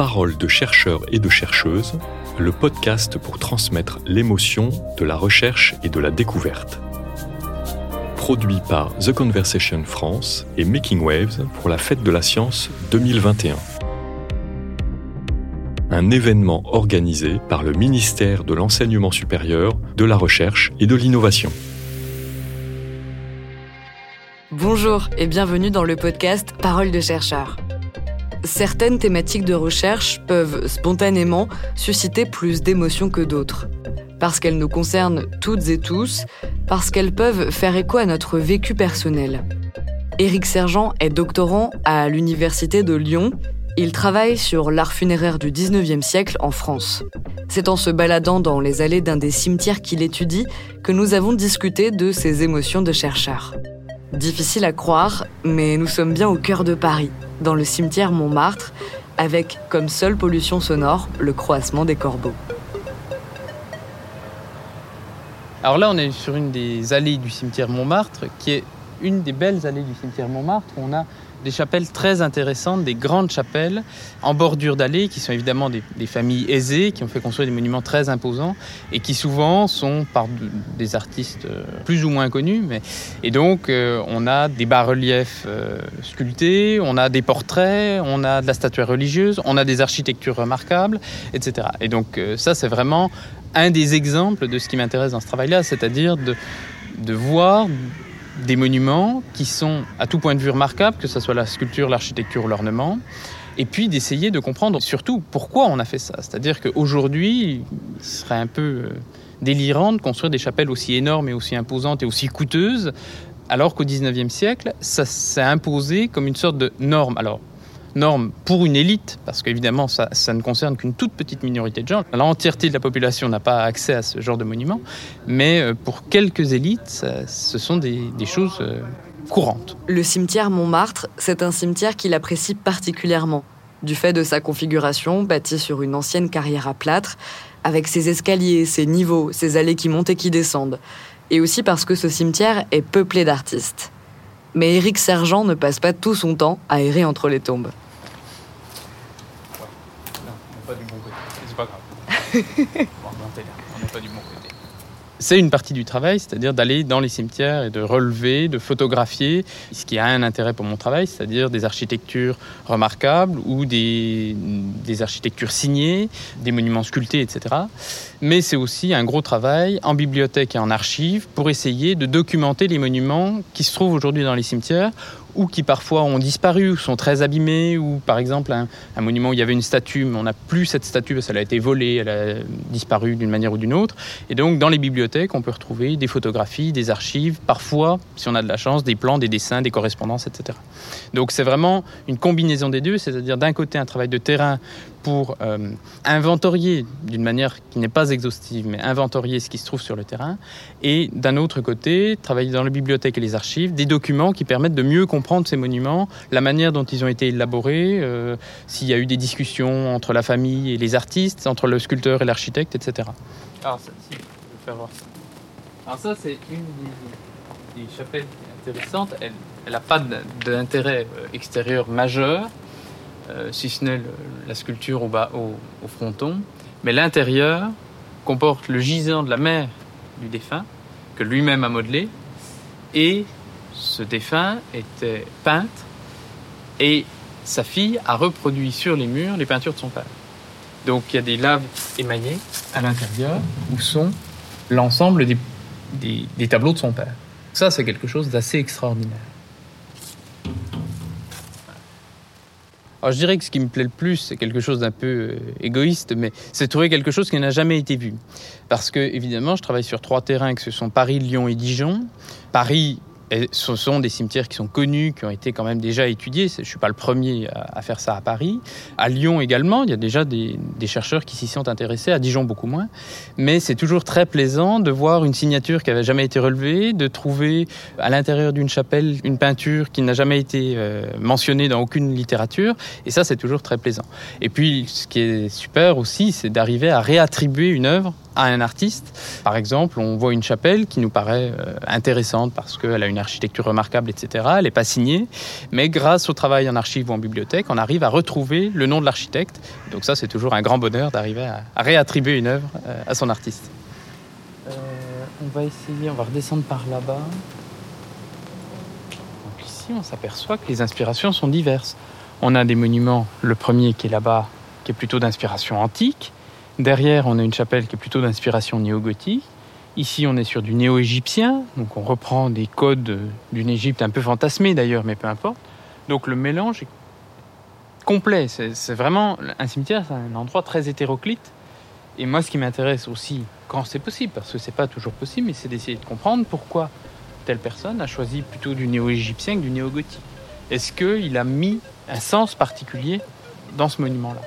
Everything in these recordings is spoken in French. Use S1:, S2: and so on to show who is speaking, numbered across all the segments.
S1: Parole de chercheurs et de chercheuses, le podcast pour transmettre l'émotion de la recherche et de la découverte. Produit par The Conversation France et Making Waves pour la Fête de la Science 2021. Un événement organisé par le ministère de l'Enseignement supérieur, de la Recherche et de l'Innovation.
S2: Bonjour et bienvenue dans le podcast Parole de chercheurs certaines thématiques de recherche peuvent spontanément susciter plus d'émotions que d'autres. Parce qu'elles nous concernent toutes et tous, parce qu'elles peuvent faire écho à notre vécu personnel. Éric Sergent est doctorant à l'Université de Lyon. Il travaille sur l'art funéraire du 19e siècle en France. C'est en se baladant dans les allées d'un des cimetières qu'il étudie que nous avons discuté de ses émotions de chercheur. Difficile à croire, mais nous sommes bien au cœur de Paris, dans le cimetière Montmartre, avec comme seule pollution sonore le croassement des corbeaux.
S3: Alors là, on est sur une des allées du cimetière Montmartre, qui est une des belles allées du cimetière Montmartre, où on a des chapelles très intéressantes, des grandes chapelles en bordure d'allées, qui sont évidemment des, familles aisées, qui ont fait construire des monuments très imposants et qui souvent sont par des artistes euh, plus ou moins connus. Et donc, euh, on a des bas-reliefs euh, sculptés, on a des portraits, on a de la statuaire religieuse, on a des architectures remarquables, etc. Et donc, ça, c'est vraiment un des exemples de ce qui m'intéresse dans ce travail-là, c'est-à-dire de voir des monuments qui sont à tout point de vue remarquables, que ce soit la sculpture, l'architecture ou l'ornement, et puis d'essayer de comprendre surtout pourquoi on a fait ça. C'est-à-dire qu'aujourd'hui, il serait un peu euh, délirant de construire des chapelles aussi énormes et aussi imposantes et aussi coûteuses, alors qu'au XIXe siècle, ça s'est imposé comme une sorte de norme. Alors, norme pour une élite, parce qu'évidemment, ça, ne concerne qu'une toute petite minorité de gens. L'entièreté de la population n'a pas accès à ce genre de monument, mais euh, pour quelques élites, ce sont des, choses euh, courantes.
S2: Le cimetière Montmartre, c'est un cimetière qu'il apprécie particulièrement, du fait de sa configuration bâtie sur une ancienne carrière à plâtre, avec ses escaliers, ses niveaux, ses allées qui montent et qui descendent, et aussi parce que ce cimetière est peuplé d'artistes. Mais Éric Sergent ne passe pas tout son temps à errer entre les tombes.
S3: C'est pas grave. on n'est pas du bon côté c'est une partie du travail, c'est-à-dire d'aller dans les cimetières et de relever, de photographier ce qui a un intérêt pour mon travail, c'est-à-dire des architectures remarquables ou des, architectures signées, des monuments sculptés, etc. Mais c'est aussi un gros travail en bibliothèque et en archives pour essayer de documenter les monuments qui se trouvent aujourd'hui dans les cimetières ou qui parfois ont disparu, ou sont très abîmés, ou par exemple un, monument où il y avait une statue, mais on n'a plus cette statue parce qu'elle a été volée, elle a disparu d'une manière ou d'une autre. Et donc dans les bibliothèques, on peut retrouver des photographies, des archives, parfois, si on a de la chance, des plans, des dessins, des correspondances, etc. Donc c'est vraiment une combinaison des deux, c'est-à-dire d'un côté un travail de terrain pour euh, inventorier d'une manière qui n'est pas exhaustive, mais inventorier ce qui se trouve sur le terrain, et d'un autre côté, travailler dans les bibliothèques et les archives, des documents qui permettent de mieux comprendre ces monuments, la manière dont ils ont été élaborés, euh, s'il y a eu des discussions entre la famille et les artistes, entre le sculpteur et l'architecte, etc. Alors, ça, si, je vais faire voir. Alors ça, c'est une des, chapelles intéressantes. Elle n'a pas d'intérêt euh, extérieur majeur, si ce n'est la sculpture au, bas, au, fronton. Mais l'intérieur comporte le gisant de la mère du défunt, que lui-même a modelé, et ce défunt était peintre, et sa fille a reproduit sur les murs les peintures de son père. Donc il y a des laves émaillées à l'intérieur où sont l'ensemble des tableaux de son père. Ça, c'est quelque chose d'assez extraordinaire. Alors je dirais que ce qui me plaît le plus, c'est quelque chose d'un peu euh, égoïste, mais c'est trouver quelque chose qui n'a jamais été vu. Parce que, évidemment, je travaille sur trois terrains, que ce sont Paris, Lyon et Dijon. Paris ce sont des cimetières qui sont connus, qui ont été quand même déjà étudiés. Je ne suis pas le premier à, faire ça à Paris. À Lyon également, il y a déjà des, chercheurs qui s'y sont intéressés, à Dijon beaucoup moins. Mais c'est toujours très plaisant de voir une signature qui n'avait jamais été relevée, de trouver à l'intérieur d'une chapelle une peinture qui n'a jamais été euh, mentionnée dans aucune littérature. Et ça, c'est toujours très plaisant. Et puis, ce qui est super aussi, c'est d'arriver à réattribuer une œuvre à un artiste. Par exemple, on voit une chapelle qui nous paraît euh, intéressante parce qu'elle a une architecture remarquable, etc. Elle n'est pas signée, mais grâce au travail en archive ou en bibliothèque, on arrive à retrouver le nom de l'architecte. Donc ça, c'est toujours un grand bonheur d'arriver à, réattribuer une œuvre euh, à son artiste. Euh, on va essayer, on va redescendre par là-bas. Donc ici, on s'aperçoit que les inspirations sont diverses. On a des monuments, le premier qui est là-bas, qui est plutôt d'inspiration antique. Derrière, on a une chapelle qui est plutôt d'inspiration néo-gothique. Ici, on est sur du néo-égyptien, donc on reprend des codes d'une Égypte un peu fantasmée d'ailleurs, mais peu importe. Donc le mélange est complet. C'est vraiment un cimetière, c'est un endroit très hétéroclite. Et moi, ce qui m'intéresse aussi, quand c'est possible, parce que c'est pas toujours possible, mais c'est d'essayer de comprendre pourquoi telle personne a choisi plutôt du néo-égyptien que du néo-gothique. Est-ce qu'il a mis un sens particulier dans ce monument-là?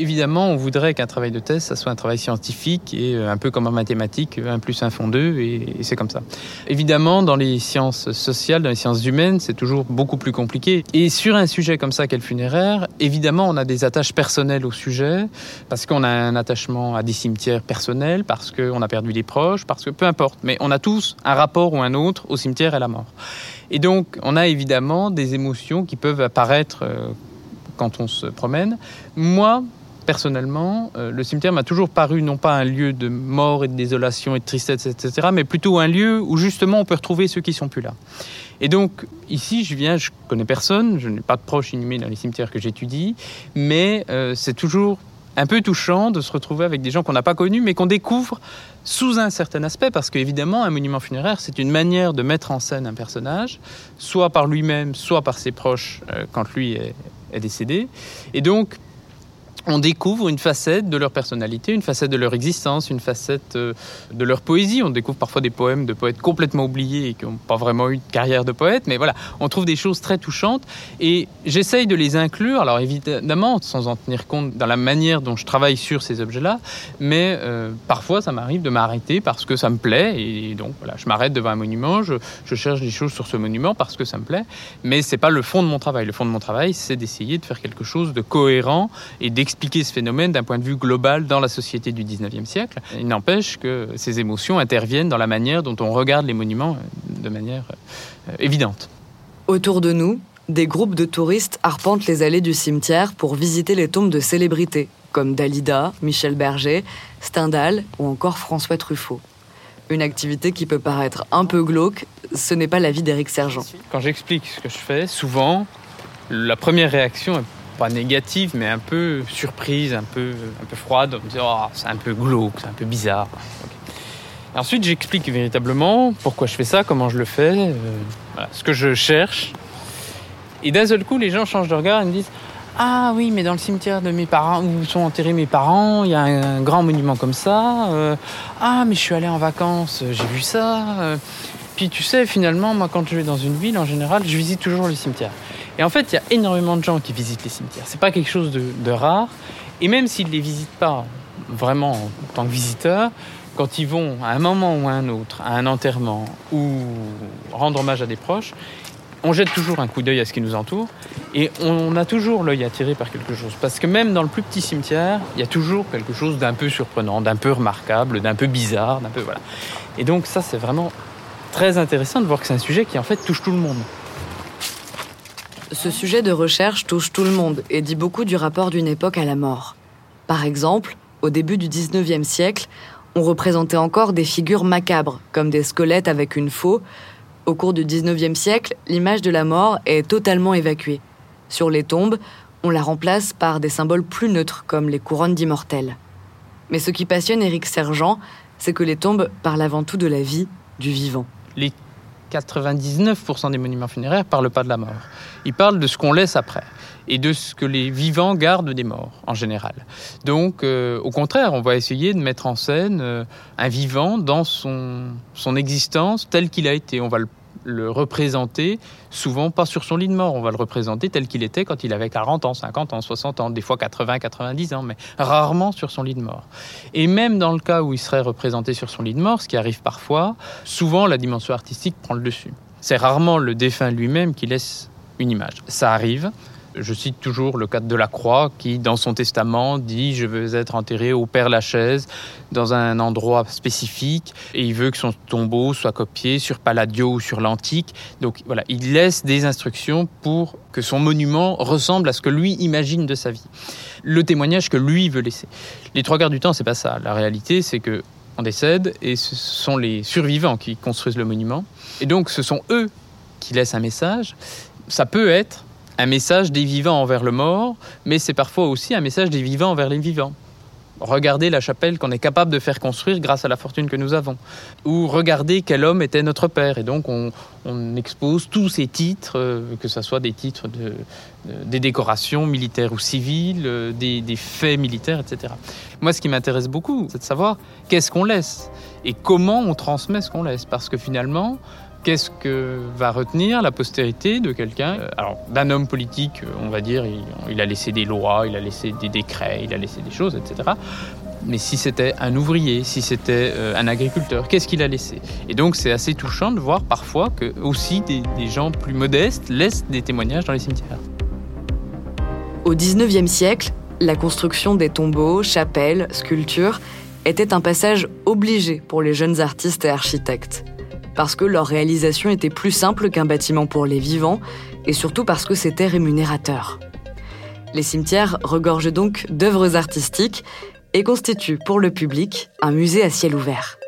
S3: Évidemment, on voudrait qu'un travail de thèse, soit un travail scientifique et euh, un peu comme en mathématiques, 1 plus 1 font 2 et, c'est comme ça. Évidemment, dans les sciences sociales, dans les sciences humaines, c'est toujours beaucoup plus compliqué. Et sur un sujet comme ça qu'est le funéraire, évidemment, on a des attaches personnelles au sujet, parce qu'on a un attachement à des cimetières personnels, parce qu'on a perdu des proches, parce que peu importe. Mais on a tous un rapport ou un autre au cimetière et à la mort. Et donc, on a évidemment des émotions qui peuvent apparaître euh, quand on se promène. Moi, personnellement, euh, le cimetière m'a toujours paru non pas un lieu de mort et de désolation et de tristesse, etc., mais plutôt un lieu où justement on peut retrouver ceux qui sont plus là. Et donc ici, je viens, je connais personne, je n'ai pas de proches inhumés dans les cimetières que j'étudie, mais euh, c'est toujours un peu touchant de se retrouver avec des gens qu'on n'a pas connus, mais qu'on découvre sous un certain aspect, parce qu'évidemment, un monument funéraire, c'est une manière de mettre en scène un personnage, soit par lui-même, soit par ses proches euh, quand lui est, est décédé. Et donc, on découvre une facette de leur personnalité, une facette de leur existence, une facette euh, de leur poésie. On découvre parfois des poèmes de poètes complètement oubliés et qui n'ont pas vraiment eu de carrière de poète, mais voilà, on trouve des choses très touchantes. Et j'essaye de les inclure, alors évidemment sans en tenir compte dans la manière dont je travaille sur ces objets-là, mais euh, parfois ça m'arrive de m'arrêter parce que ça me plaît. Et donc voilà, je m'arrête devant un monument, je, cherche des choses sur ce monument parce que ça me plaît, mais c'est pas le fond de mon travail. Le fond de mon travail, c'est d'essayer de faire quelque chose de cohérent et d'expliquer expliquer ce phénomène d'un point de vue global dans la société du 19e siècle. Il n'empêche que ces émotions interviennent dans la manière dont on regarde les monuments euh, de manière euh, évidente.
S2: Autour de nous, des groupes de touristes arpentent les allées du cimetière pour visiter les tombes de célébrités, comme Dalida, Michel Berger, Stendhal ou encore François Truffaut. Une activité qui peut paraître un peu glauque, ce n'est pas l'avis d'Éric Sergent.
S3: Quand j'explique ce que je fais, souvent, la première réaction est pas négative, mais un peu surprise, un peu, un peu froide. On me dit, oh, c'est un peu glauque, c'est un peu bizarre. ensuite, j'explique véritablement pourquoi je fais ça, comment je le fais, euh, ce que je cherche. Et d'un seul coup, les gens changent de regard et me disent Ah oui, mais dans le cimetière de mes parents, où sont enterrés mes parents, il y a un, grand monument comme ça. Euh, ah, mais je suis allé en vacances, j'ai vu ça. Euh. Puis tu sais, finalement, moi, quand je vais dans une ville, en général, je visite toujours le cimetière. Et en fait, il y a énormément de gens qui visitent les cimetières. C'est pas quelque chose de, rare. Et même s'ils ne les visitent pas vraiment en tant que visiteurs, quand ils vont à un moment ou à un autre, à un enterrement ou rendre hommage à des proches, on jette toujours un coup d'œil à ce qui nous entoure et on a toujours l'œil attiré par quelque chose. Parce que même dans le plus petit cimetière, il y a toujours quelque chose d'un peu surprenant, d'un peu remarquable, d'un peu bizarre, d'un peu voilà. Et donc ça, c'est vraiment très intéressant de voir que c'est un sujet qui en fait touche tout le monde.
S2: Ce sujet de recherche touche tout le monde et dit beaucoup du rapport d'une époque à la mort. Par exemple, au début du 19e siècle, on représentait encore des figures macabres, comme des squelettes avec une faux. Au cours du 19e siècle, l'image de la mort est totalement évacuée. Sur les tombes, on la remplace par des symboles plus neutres, comme les couronnes d'immortels. Mais ce qui passionne Éric Sergent, c'est que les tombes parlent avant tout de la vie, du vivant.
S3: 99% des monuments funéraires ne parlent pas de la mort. Ils parlent de ce qu'on laisse après et de ce que les vivants gardent des morts en général. Donc, euh, au contraire, on va essayer de mettre en scène euh, un vivant dans son, son existence tel qu'il a été. On va le le représenter, souvent pas sur son lit de mort, on va le représenter tel qu'il était quand il avait 40 ans, 50 ans, 60 ans, des fois 80, 90 ans, mais rarement sur son lit de mort. Et même dans le cas où il serait représenté sur son lit de mort, ce qui arrive parfois, souvent la dimension artistique prend le dessus. C'est rarement le défunt lui-même qui laisse une image. Ça arrive, Je cite toujours le cas de la Croix qui, dans son testament, dit Je veux être enterré au Père Lachaise, dans un endroit spécifique, et il veut que son tombeau soit copié sur Palladio ou sur l'Antique. Donc voilà, il laisse des instructions pour que son monument ressemble à ce que lui imagine de sa vie. Le témoignage que lui veut laisser. Les trois quarts du temps, c'est pas ça. La réalité, c'est que on décède et ce sont les survivants qui construisent le monument. Et donc, ce sont eux qui laissent un message. Ça peut être un message des vivants envers le mort, mais c'est parfois aussi un message des vivants envers les vivants. Regardez la chapelle qu'on est capable de faire construire grâce à la fortune que nous avons. Ou regardez quel homme était notre père. Et donc on, expose tous ces titres, euh, que ce soit des titres de, des décorations militaires ou civiles, euh, des, des faits militaires, etc. Moi ce qui m'intéresse beaucoup, c'est de savoir qu'est-ce qu'on laisse et comment on transmet ce qu'on laisse. Parce que finalement, Qu'est-ce que va retenir la postérité de quelqu'un? Alors, d'un homme politique, on va dire, il, a laissé des lois, il a laissé des décrets, il a laissé des choses, etc. Mais si c'était un ouvrier, si c'était euh, un agriculteur, qu'est-ce qu'il a laissé? Et donc, c'est assez touchant de voir parfois que aussi des gens plus modestes laissent des témoignages dans les cimetières.
S2: Au XIXe siècle, la construction des tombeaux, chapelles, sculptures était un passage obligé pour les jeunes artistes et architectes parce que leur réalisation était plus simple qu'un bâtiment pour les vivants, et surtout parce que c'était rémunérateur. Les cimetières regorgent donc d'œuvres artistiques et constituent pour le public un musée à ciel ouvert.